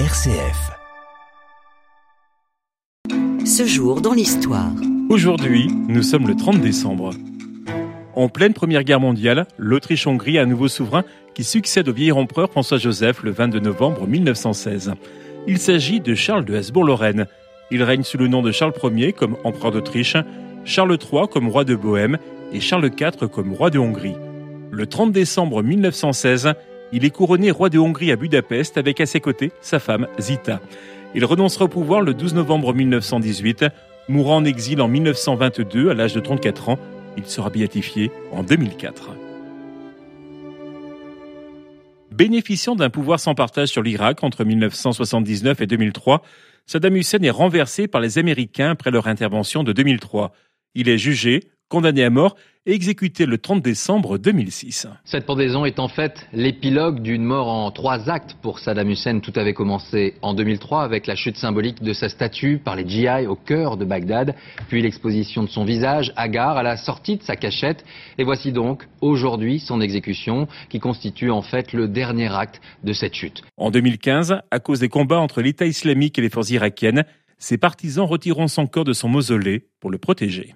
RCF. Ce jour dans l'histoire. Aujourd'hui, nous sommes le 30 décembre. En pleine Première Guerre mondiale, l'Autriche-Hongrie a un nouveau souverain qui succède au vieil empereur François-Joseph le 22 novembre 1916. Il s'agit de Charles de Habsbourg-Lorraine. Il règne sous le nom de Charles Ier comme empereur d'Autriche, Charles III comme roi de Bohême et Charles IV comme roi de Hongrie. Le 30 décembre 1916, il est couronné roi de Hongrie à Budapest avec à ses côtés sa femme Zita. Il renoncera au pouvoir le 12 novembre 1918, mourant en exil en 1922 à l'âge de 34 ans. Il sera béatifié en 2004. Bénéficiant d'un pouvoir sans partage sur l'Irak entre 1979 et 2003, Saddam Hussein est renversé par les Américains après leur intervention de 2003. Il est jugé, condamné à mort exécuté le 30 décembre 2006. Cette pendaison est en fait l'épilogue d'une mort en trois actes pour Saddam Hussein. Tout avait commencé en 2003 avec la chute symbolique de sa statue par les GI au cœur de Bagdad, puis l'exposition de son visage hagard à la sortie de sa cachette. Et voici donc aujourd'hui son exécution qui constitue en fait le dernier acte de cette chute. En 2015, à cause des combats entre l'État islamique et les forces irakiennes, ses partisans retireront son corps de son mausolée pour le protéger.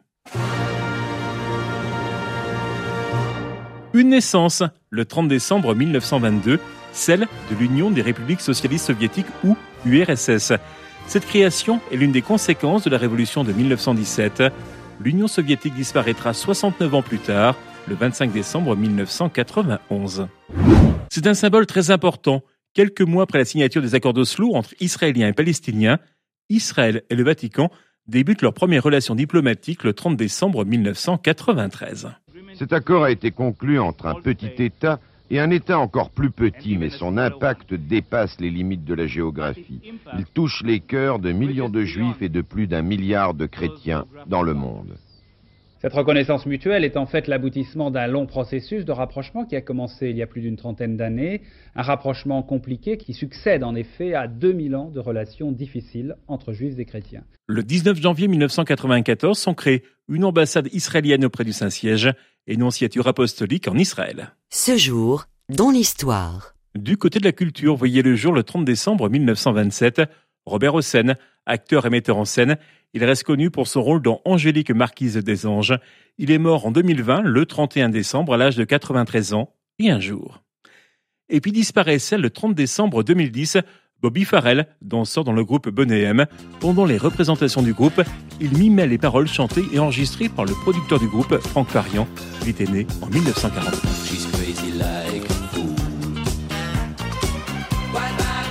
Une naissance, le 30 décembre 1922, celle de l'Union des républiques socialistes soviétiques ou URSS. Cette création est l'une des conséquences de la révolution de 1917. L'Union soviétique disparaîtra 69 ans plus tard, le 25 décembre 1991. C'est un symbole très important. Quelques mois après la signature des accords d'Oslo entre Israéliens et Palestiniens, Israël et le Vatican débutent leurs premières relations diplomatiques le 30 décembre 1993. Cet accord a été conclu entre un petit État et un État encore plus petit, mais son impact dépasse les limites de la géographie. Il touche les cœurs de millions de juifs et de plus d'un milliard de chrétiens dans le monde. Cette reconnaissance mutuelle est en fait l'aboutissement d'un long processus de rapprochement qui a commencé il y a plus d'une trentaine d'années, un rapprochement compliqué qui succède en effet à 2000 ans de relations difficiles entre juifs et chrétiens. Le 19 janvier 1994 sont créées une ambassade israélienne auprès du Saint-Siège et une nonciature apostolique en Israël. Ce jour, dans l'histoire. Du côté de la culture, voyez le jour le 30 décembre 1927, Robert Hossein, acteur et metteur en scène, il reste connu pour son rôle dans Angélique Marquise des Anges. Il est mort en 2020, le 31 décembre, à l'âge de 93 ans et un jour. Et puis disparaissait le 30 décembre 2010 Bobby Farrell, danseur dans le groupe Bonnet Pendant les représentations du groupe, il mimait les paroles chantées et enregistrées par le producteur du groupe, Franck Farian. Il était né en 1940. While